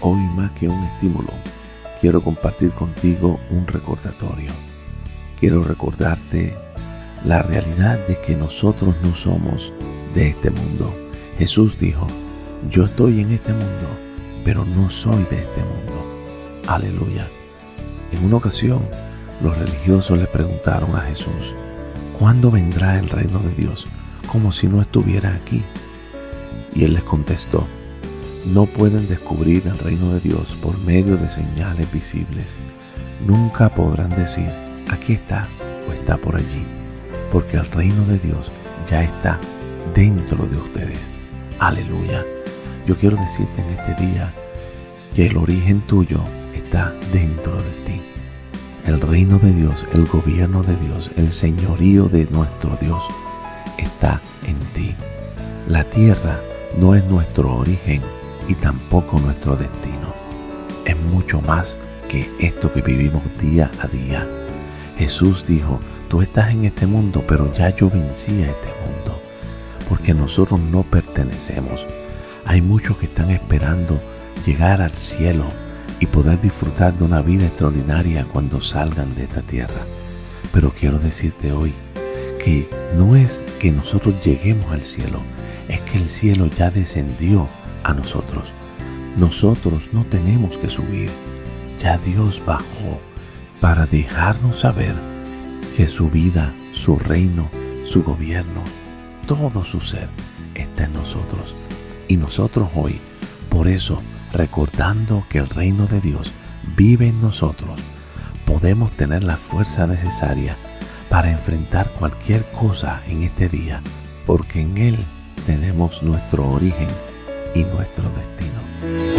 hoy más que un estímulo, quiero compartir contigo un recordatorio. Quiero recordarte la realidad de que nosotros no somos de este mundo. Jesús dijo, yo estoy en este mundo, pero no soy de este mundo. Aleluya. En una ocasión, los religiosos le preguntaron a Jesús, ¿cuándo vendrá el reino de Dios? Como si no estuviera aquí. Y él les contestó, no pueden descubrir el reino de Dios por medio de señales visibles. Nunca podrán decir, aquí está o está por allí, porque el reino de Dios ya está dentro de ustedes. Aleluya. Yo quiero decirte en este día que el origen tuyo está dentro de ti. El reino de Dios, el gobierno de Dios, el señorío de nuestro Dios está en ti. La tierra no es nuestro origen y tampoco nuestro destino. Es mucho más que esto que vivimos día a día. Jesús dijo, tú estás en este mundo, pero ya yo vencí a este mundo, porque nosotros no pertenecemos. Hay muchos que están esperando llegar al cielo y poder disfrutar de una vida extraordinaria cuando salgan de esta tierra. Pero quiero decirte hoy que no es que nosotros lleguemos al cielo, es que el cielo ya descendió a nosotros. Nosotros no tenemos que subir, ya Dios bajó para dejarnos saber que su vida, su reino, su gobierno, todo su ser está en nosotros. Y nosotros hoy, por eso, recordando que el reino de Dios vive en nosotros, podemos tener la fuerza necesaria para enfrentar cualquier cosa en este día, porque en Él tenemos nuestro origen y nuestro destino.